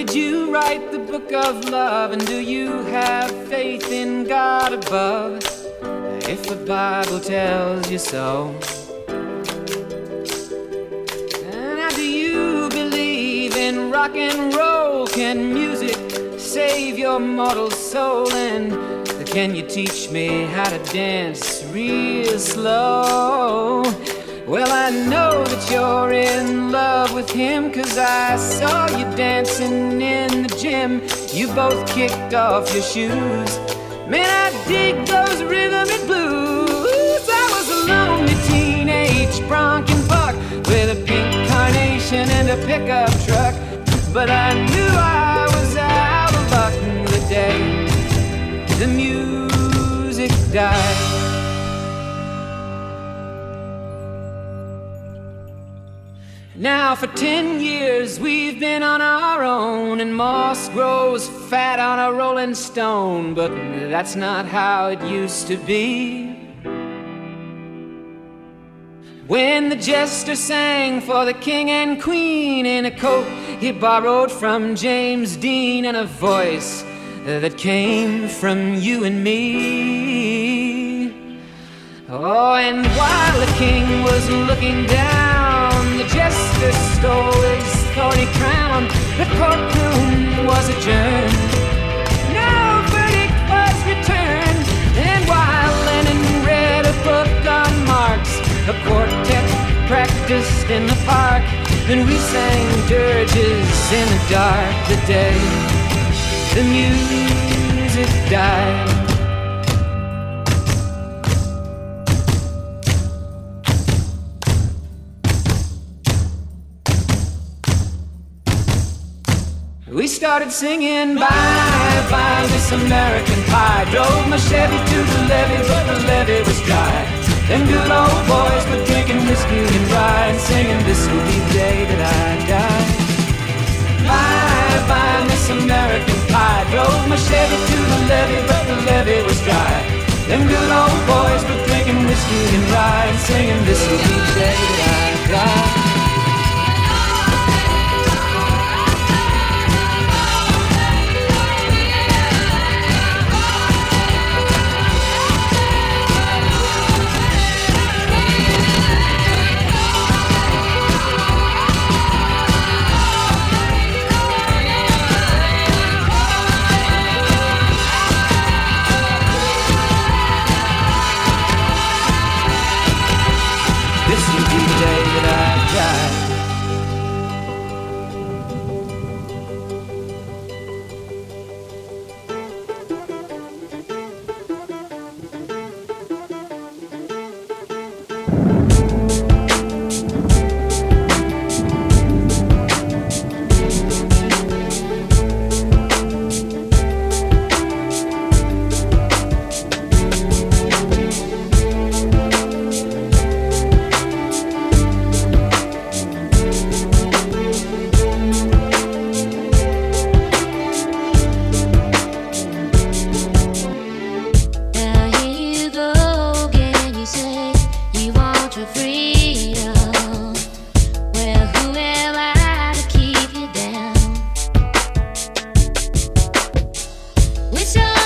Did you write the book of love? And do you have faith in God above? If the Bible tells you so. And do you believe in rock and roll? Can music save your mortal soul? And can you teach me how to dance real slow? Well, I know that you're in love with him, cause I saw you dancing in the gym. You both kicked off your shoes. Man, I dig those rhythmic blues. I was a lonely teenage bronking buck with a pink carnation and a pickup truck. But I knew I Now, for ten years, we've been on our own, and moss grows fat on a rolling stone, but that's not how it used to be. When the jester sang for the king and queen in a coat he borrowed from James Dean and a voice that came from you and me. Oh, and while the king was looking down, jester stole his thorny crown. The courtroom was adjourned. No verdict was returned. And while Lenin read a book on Marx, a quartet practiced in the park. Then we sang dirges in the dark the day the music died. We started singing bye bye Miss American Pie. Drove my Chevy to the levee, but the levee was dry. Them good old boys were drinking whiskey and rye, and singing this will be the day that I die. Bye bye Miss American Pie. Drove my Chevy to the levee, but the levee was dry. Them good old boys were drinking whiskey and rye, and singing this will be wish I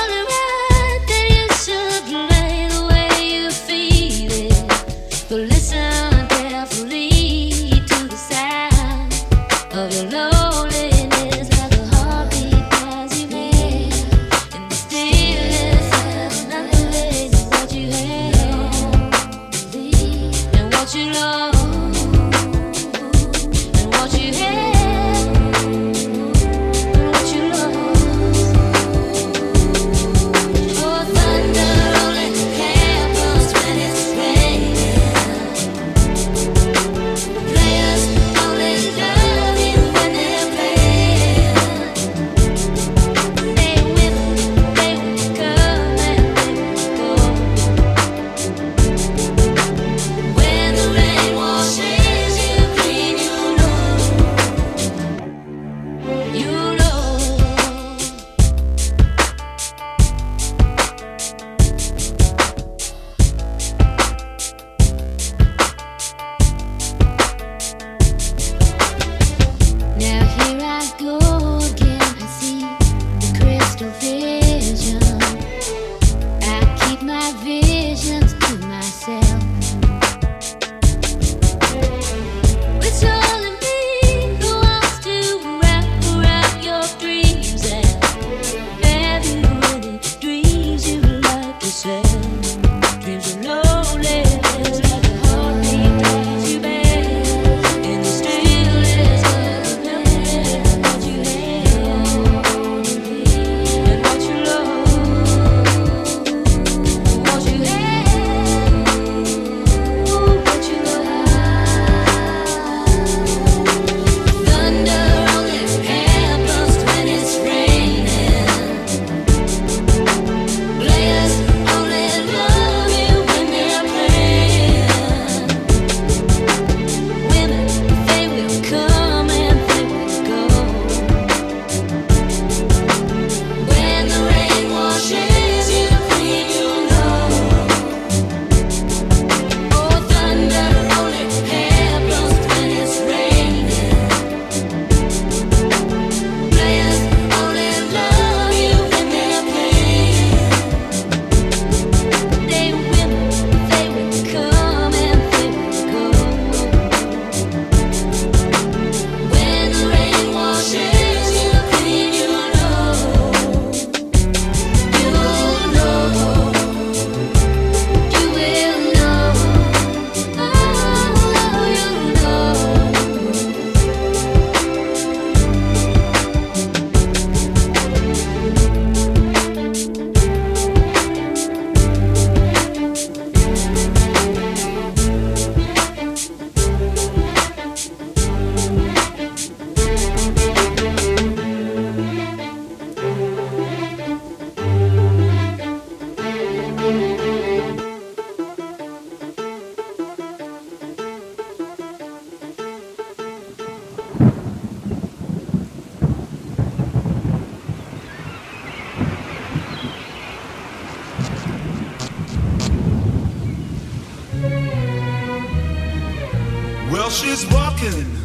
you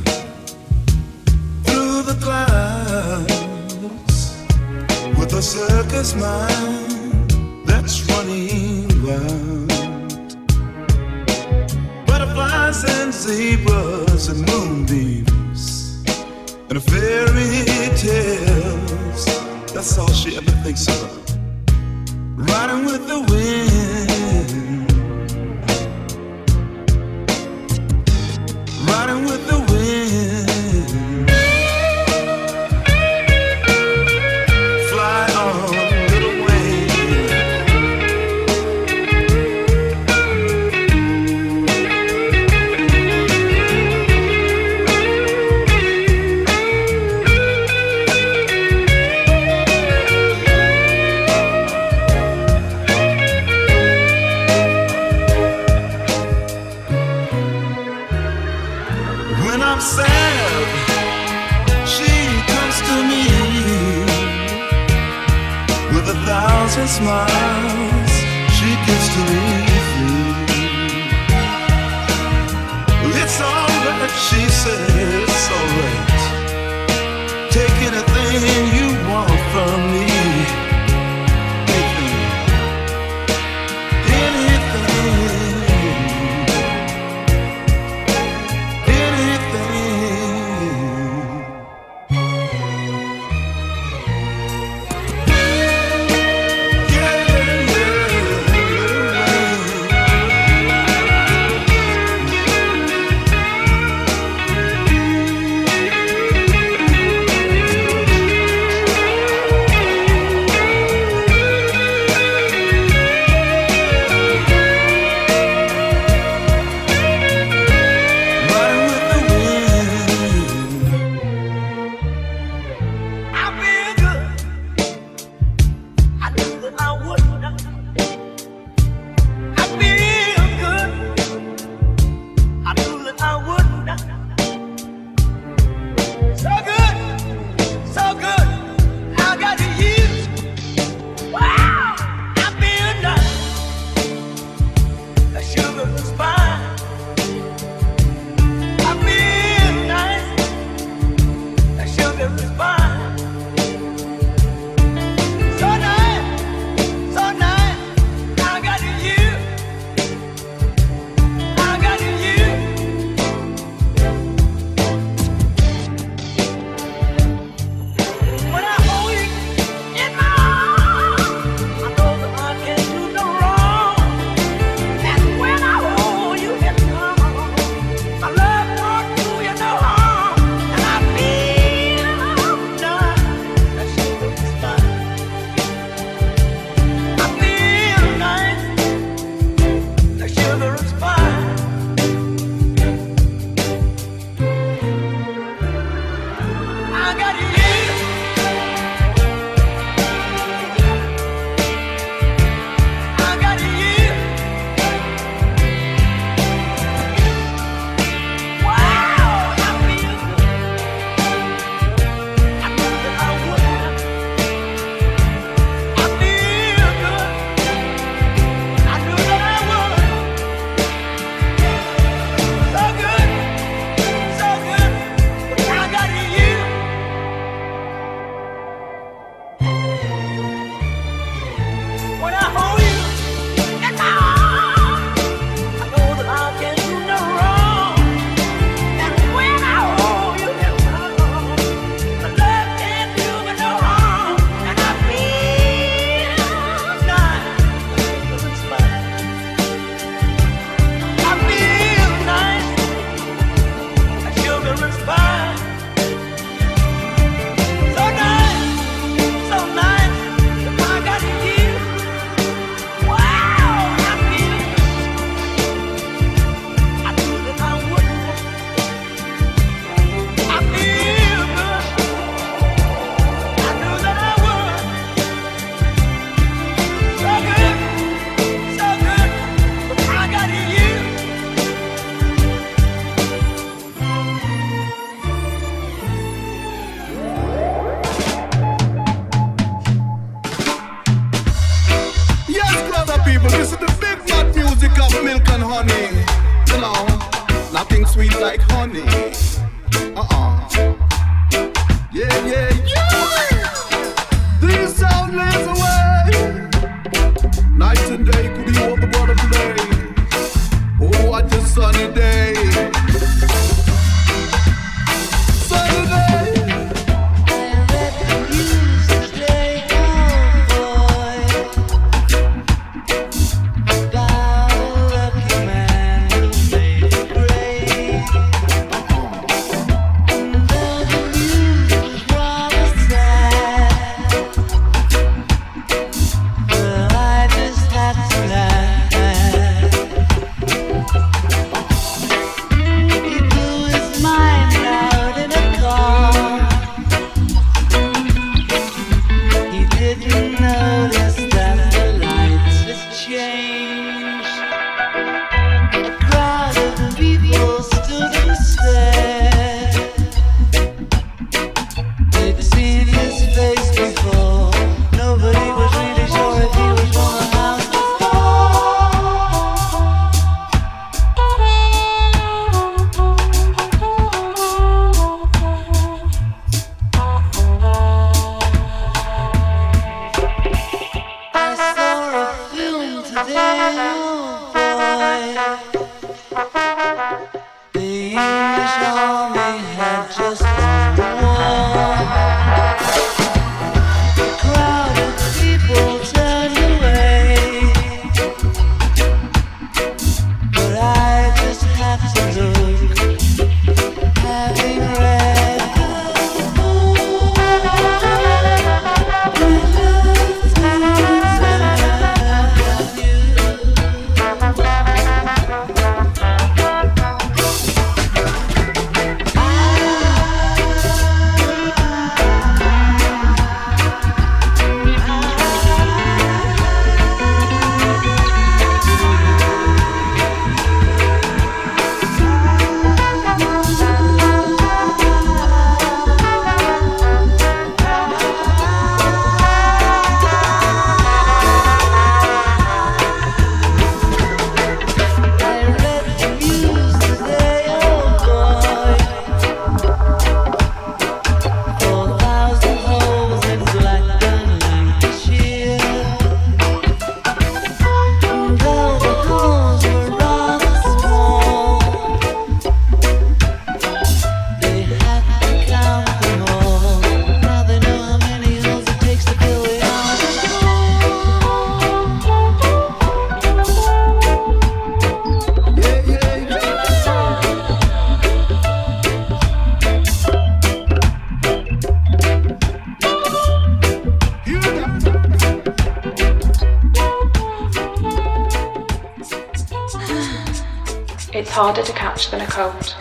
harder to catch than a cold.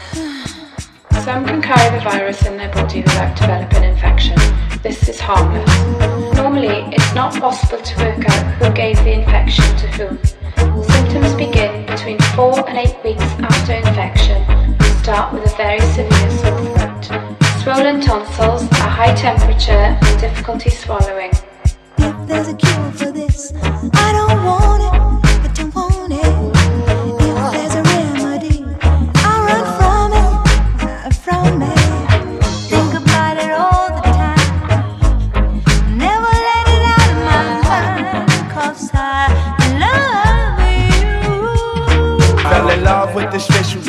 Some can carry the virus in their body without developing infection. This is harmless. Normally, it's not possible to work out who gave the infection to whom. Symptoms begin between 4 and 8 weeks after infection and start with a very severe sore throat. Swollen tonsils, a high temperature, and difficulty swallowing. If there's a cure for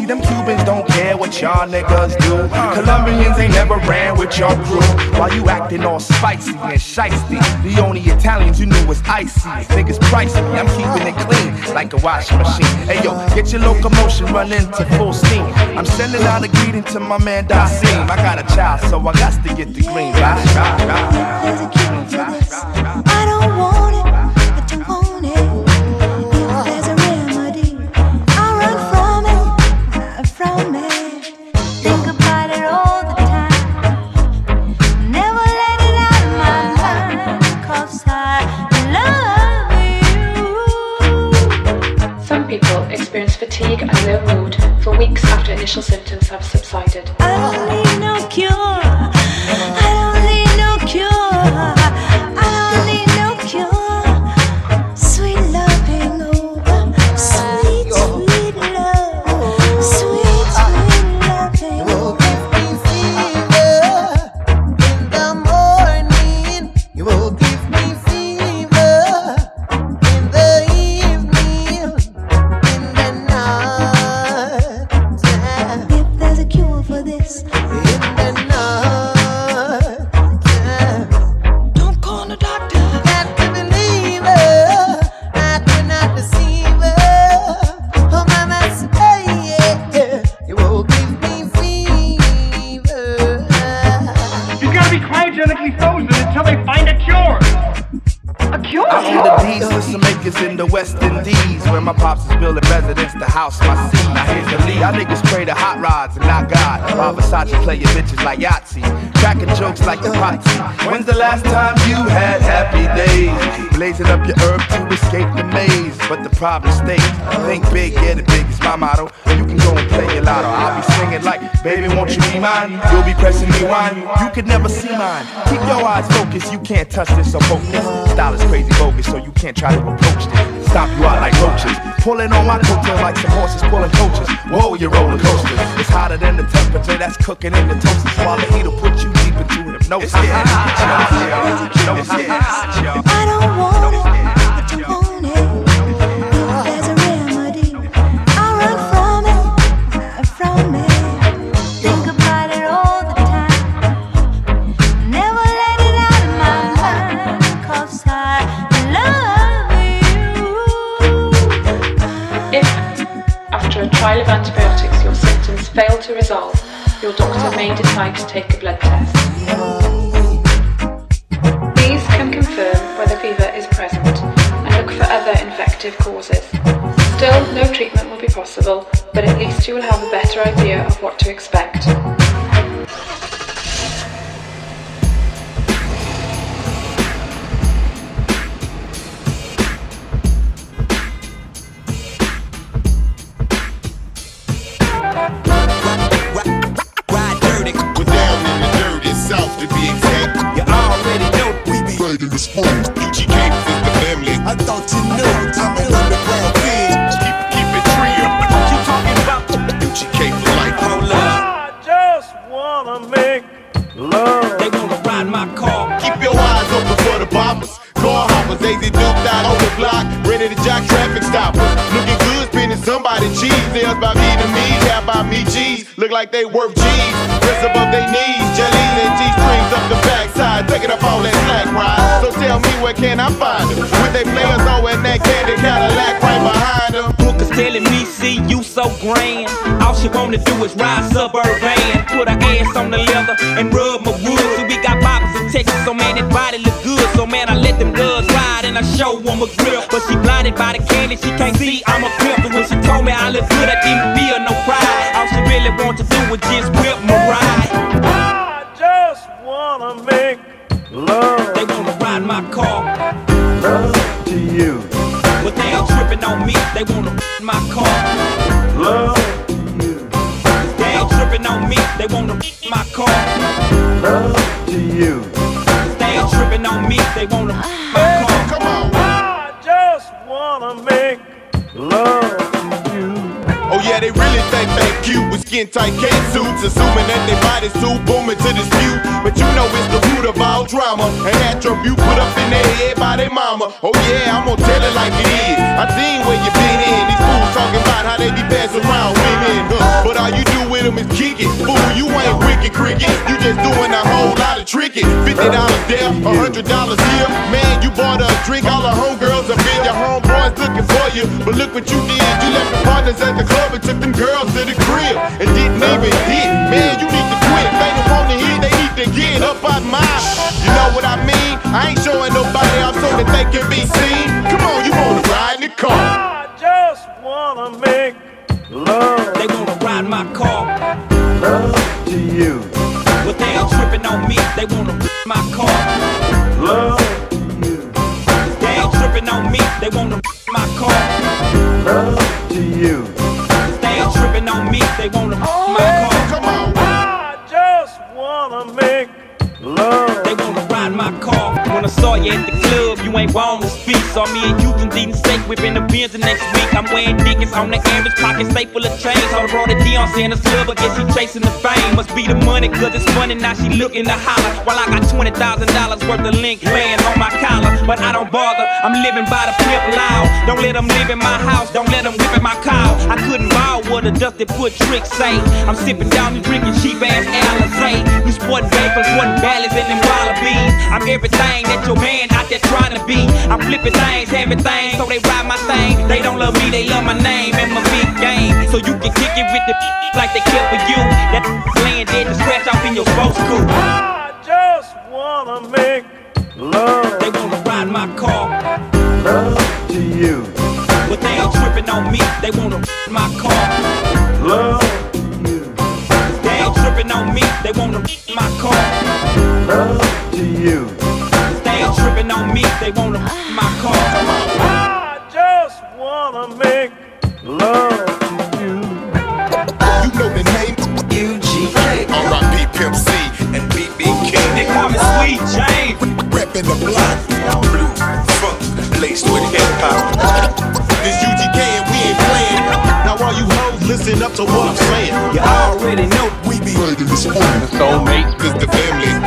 See, them Cubans don't care what y'all niggas do. Colombians ain't never ran with your crew. While you acting all spicy and shisty. The only Italians you knew was icy. Niggas pricey, I'm keeping it clean like a washing machine. Hey yo, get your locomotion running to full steam. I'm sending out a greeting to my man Dasim. I got a child, so I got to get the green. Right, I don't want Blazing up your herb to escape the maze, but the problem stays. Think big, get it big is my motto. You can go and play your lotto. I'll be singing like, baby, won't you be mine? You'll be pressing me wine. You could never see mine. Keep your eyes focused. You can't touch this or poke this. Style is crazy bogus, so you can't try to approach this. Stop you out like roaches. Pulling on my coattail like some horses pulling coaches. Whoa, you roller coaster. It's hotter than the temperature that's cooking in the toaster. While the heat'll put you deep into hypnosis. I don't want it, but you want it. If there's a remedy, I'll run from it, from it. Think about it all the time. Never let it out of my mind, 'cause I love you. If, after a trial of antibiotics, your symptoms fail to resolve, your doctor may decide to take a blood test. Fever is present and look for other infective causes. Still, no treatment will be possible, but at least you will have a better idea of what to expect. Ride family. I thought. I'm an underground kid. Keep, keep it real. You talking about? UGK for life. Hold up. I just wanna make love. They wanna ride my car. Keep your eyes open for the bombers. Car hoppers, AZ dumped out on the block, ready to jock traffic stoppers. Looking good, spending somebody cheese. Nails by me to me, how by me G's. Look like they worth G's. Dress above their knees, jellies and G strings up the taking up all that slack ride. So tell me where can I find them? With they players and that candy Cadillac right behind them. Booker's telling me, see you so grand. All she wanna do is ride suburban. Put her ass on the leather and rub my wood. So we got boppers in Texas, so man, that body look good. So man, I let them girls ride and I show them a grip. But she blinded by the candy, she can't see I'm a pimp. And when she told me I look good, I didn't feel no pride. All she really want to do was just whip my ride. My car. Love They ain't tripping on me. They wanna my car. love to you. Think they cute with skin tight K suits, assuming that they bodies too booming to dispute. But you know it's the root of all drama, an attribute put up in their head by their mama. Oh yeah, I'm gonna tell it like it is. I seen where you been in. These fools talking about how they be best around women, huh? But all you do with them is kick it. Fool, you ain't wicked cricket. You just doing a whole lot of tricking. Fifty dollars there, a hundred dollars here. Man, you bought a drink. All the homegirls have been your homeboys looking for you. But look what you did. You left the partners at the club and took them girls to the crib and didn't even hit. Man, you need to quit. They don't want to hit, they need to get up out mine. You know what I mean? I ain't showing nobody out so that they can be seen. Come on, you wanna ride in the car? I just wanna make love They wanna ride my car, Love to you. but they ain't tripping on me. They wanna ride my car. Love They ain't they wanna my car. Love to you. They ain't tripping on me, they wanna oh, my car. Come on. I just wanna make love. They wanna ride my car. When I saw you at the club, you ain't wrong to speak. Saw me and you from eating steak, whipping the beers the next week. I'm wearing Dickies on the average pocket, stay full of change. I brought a Deion Sanders club, I guess she chasing the fame. Must be the money, cause it's funny. Now she looking to holler. While I got $20,000 worth of link bands on my collar. But I don't bother, I'm living by the pimp loud. Don't let them live in my house, don't let them whip in my car. I couldn't ball what a dusty foot trick say. I'm sipping down and drinking cheap ass Alizé. You sporting vapors, ballads wallabies. I'm everything that your man out there trying to be. I'm flipping things, having things, so they ride my thing. They don't love me, they love my name and my big game. So you can kick it with the like they kill for you. That laying dead to scratch off in your sports coupe. I just wanna make love. They wanna ride my car, Love to you. but they ain't tripping on me. They wanna my car. Love to you. They ain't tripping on me. They wanna my car. Love to you. They ain't tripping on me. They wanna ride my car. I just wanna make love to you. You know the name UGK. R.I.P. Pimp C and BB They King. call me Sweet James. Reppin' the block. Blue, funk, laced with hip hop. This UGK and we ain't playing. Now all you hoes listen up to what I'm saying. You already know we be breaking this phone. Soulmate. Cause the family.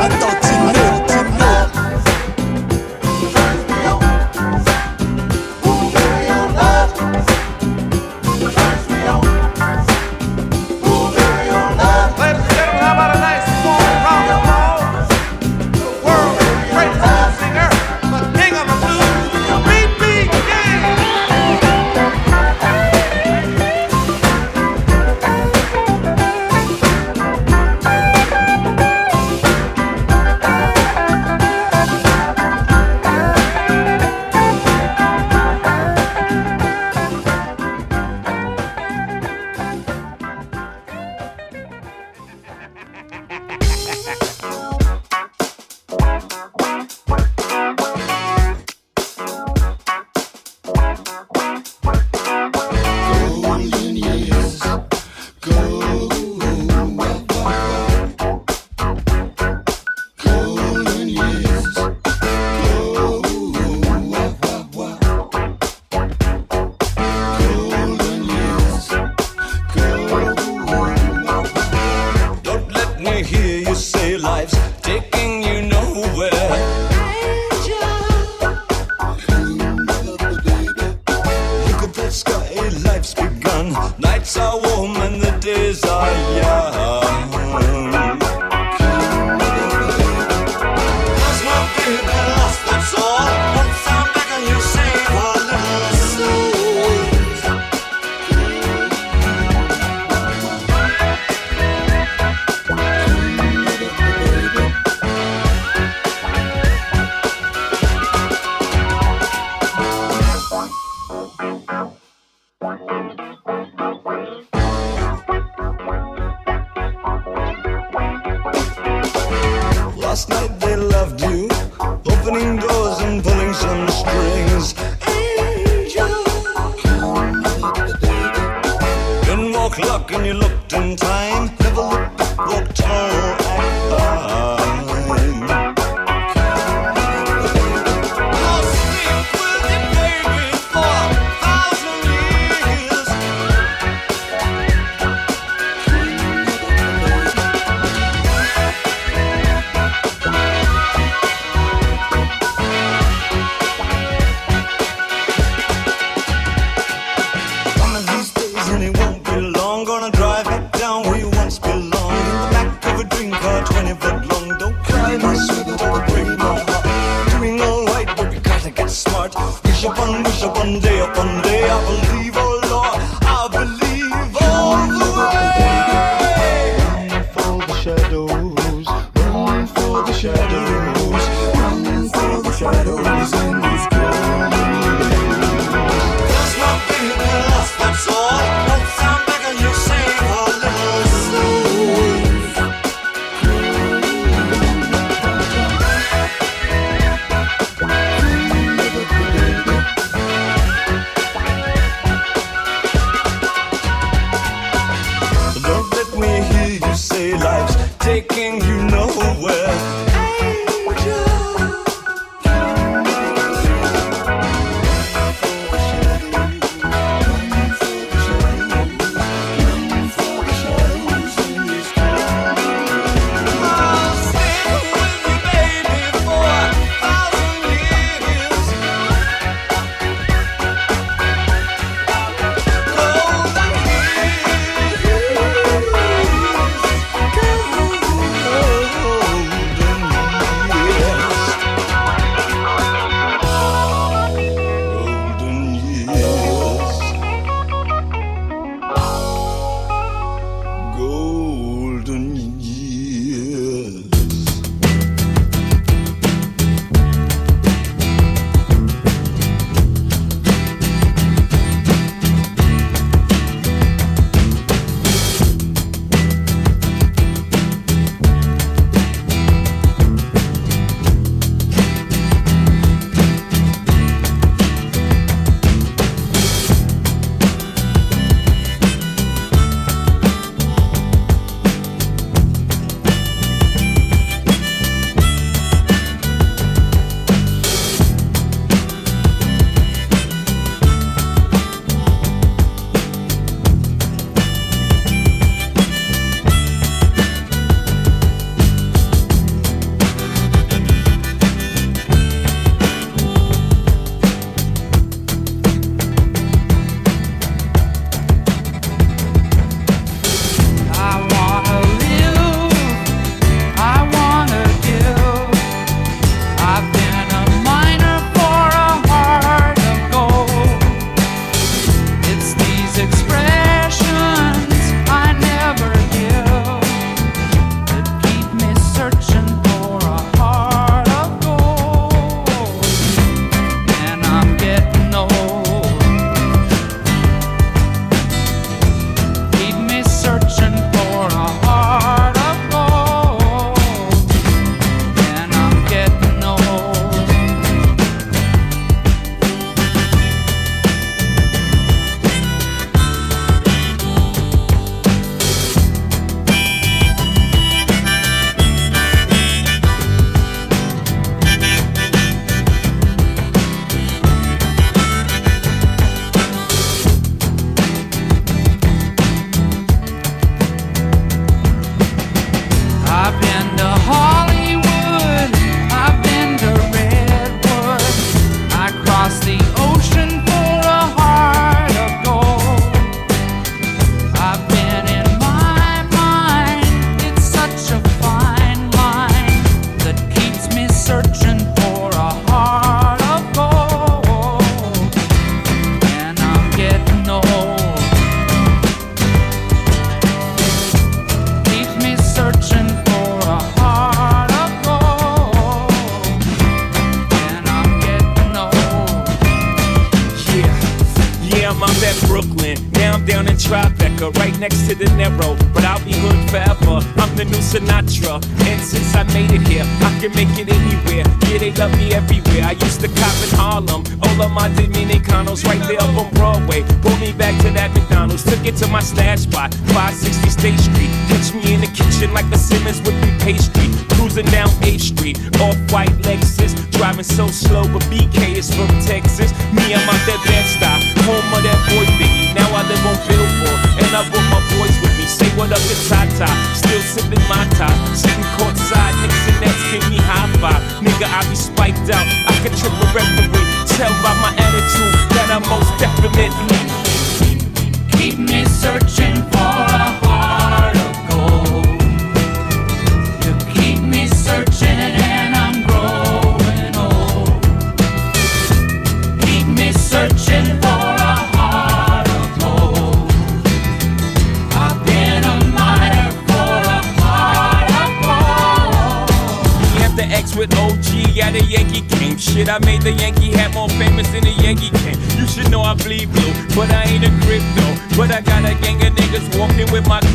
Wish upon, wish upon day upon day. I believe,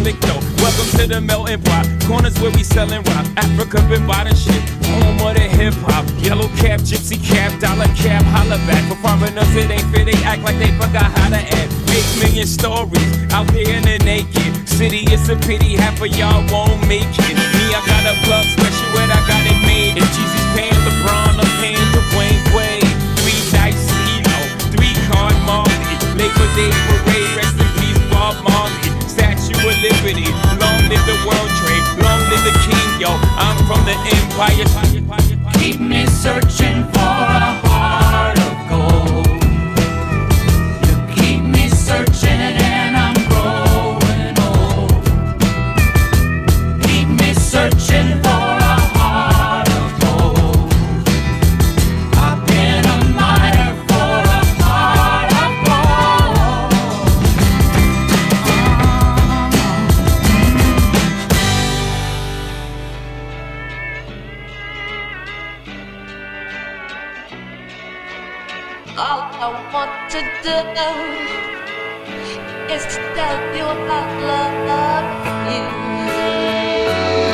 ethnic dough. Welcome to the melting pot. Corners where we selling rock. Africa been buying shit. Home of the hip hop. Yellow cap, gypsy cap, dollar cap, holla back. For foreigners, it ain't fair. They act like they forgot how to act. Eight million stories out there in the naked city. It's a pity half of y'all won't make it. Me, I got a plug special and I got it made. If Jesus paying LeBron, I'm paying Dwayne Wade. Three nights, Elo, three card Marley. Labor Day parade, rest in peace, Bob Marley liberty. Long live the world trade, long live the king, yo. I'm from the empire. Keep me searching for is to tell you about love, love you.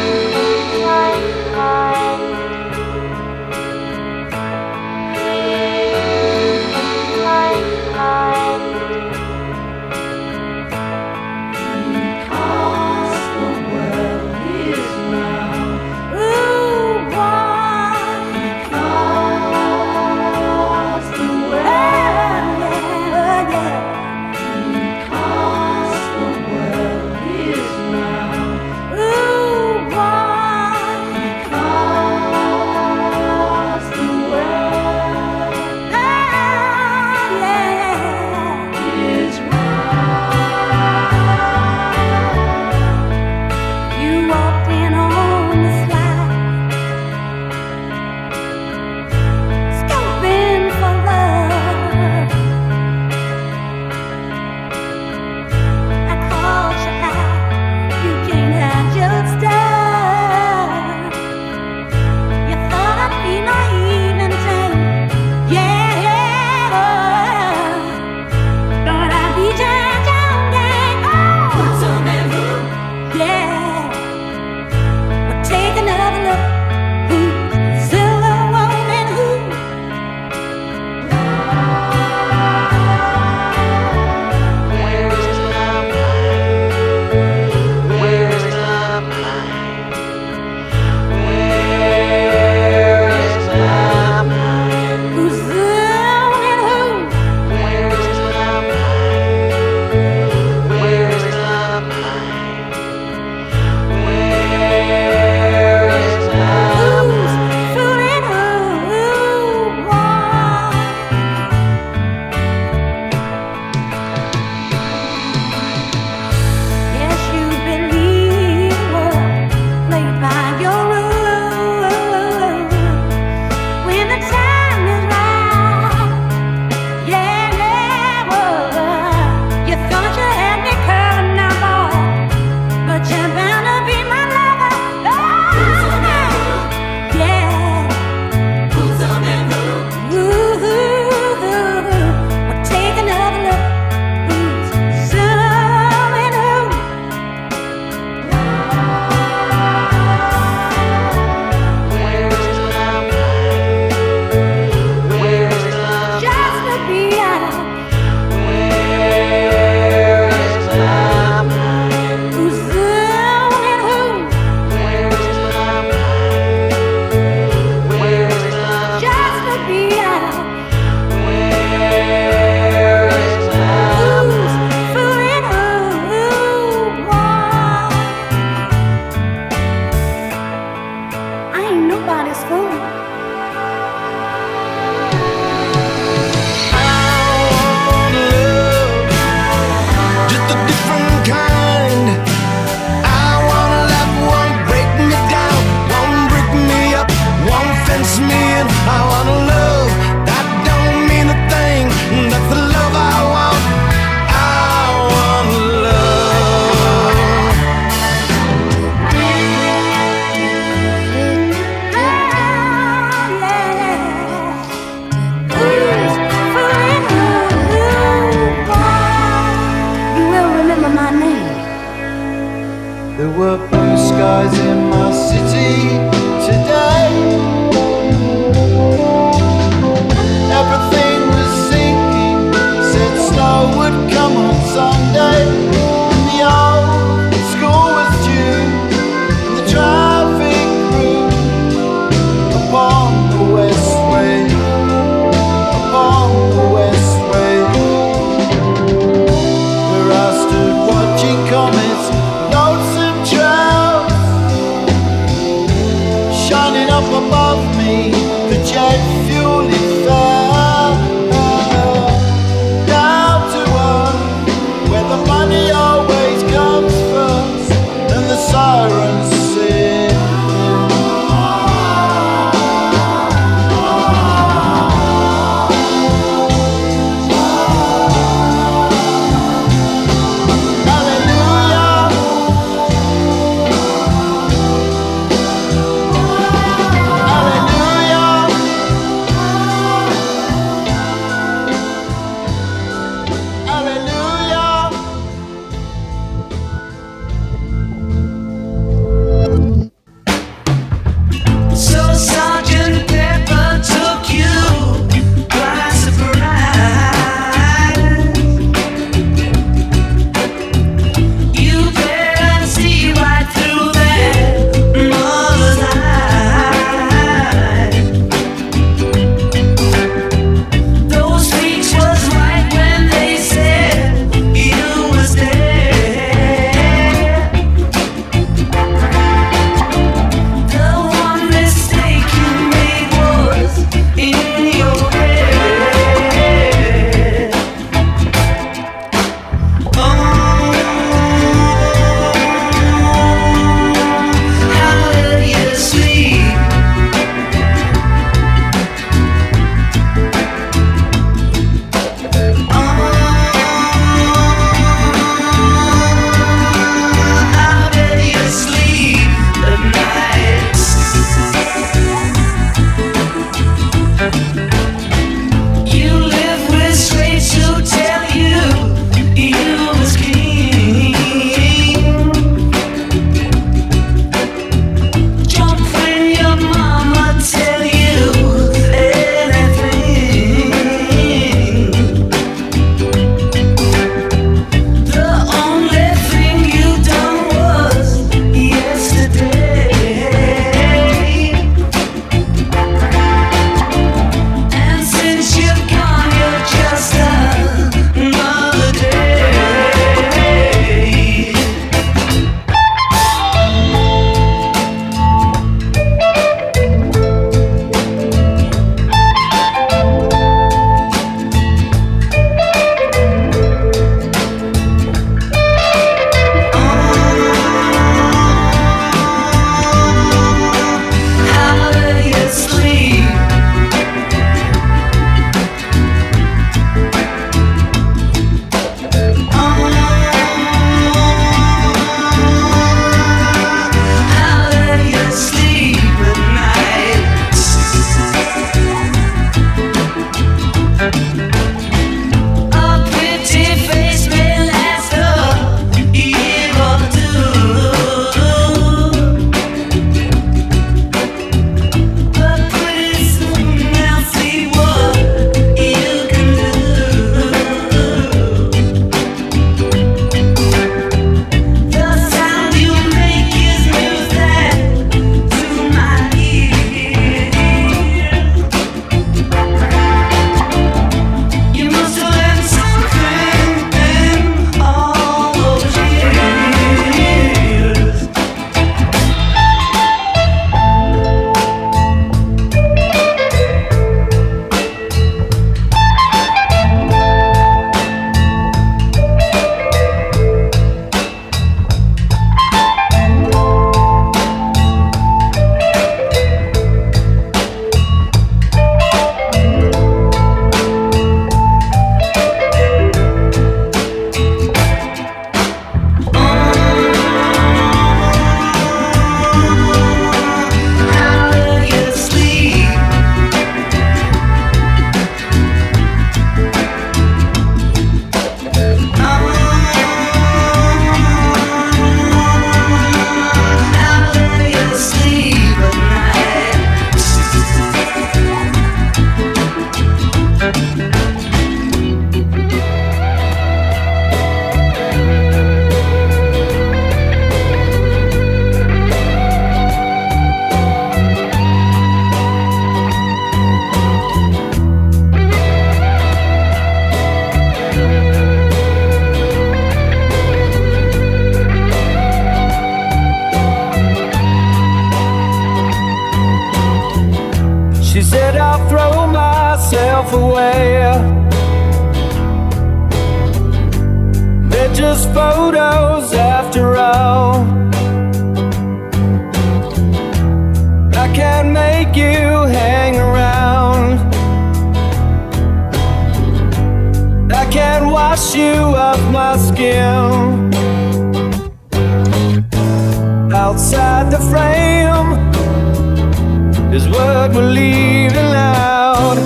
is what we're leaving out.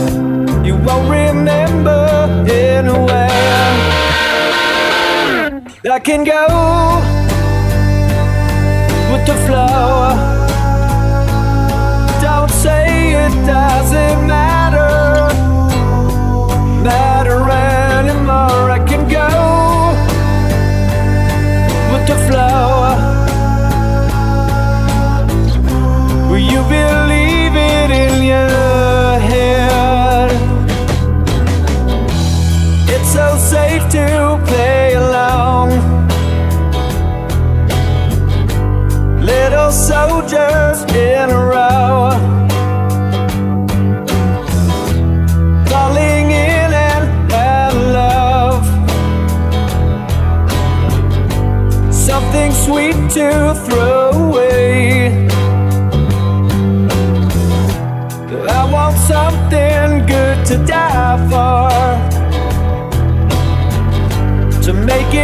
You won't remember anywhere. I can go.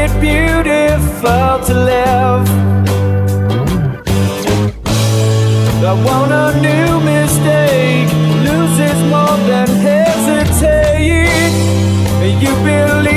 it beautiful to live. I want a new mistake, loses more than hesitate. You believe.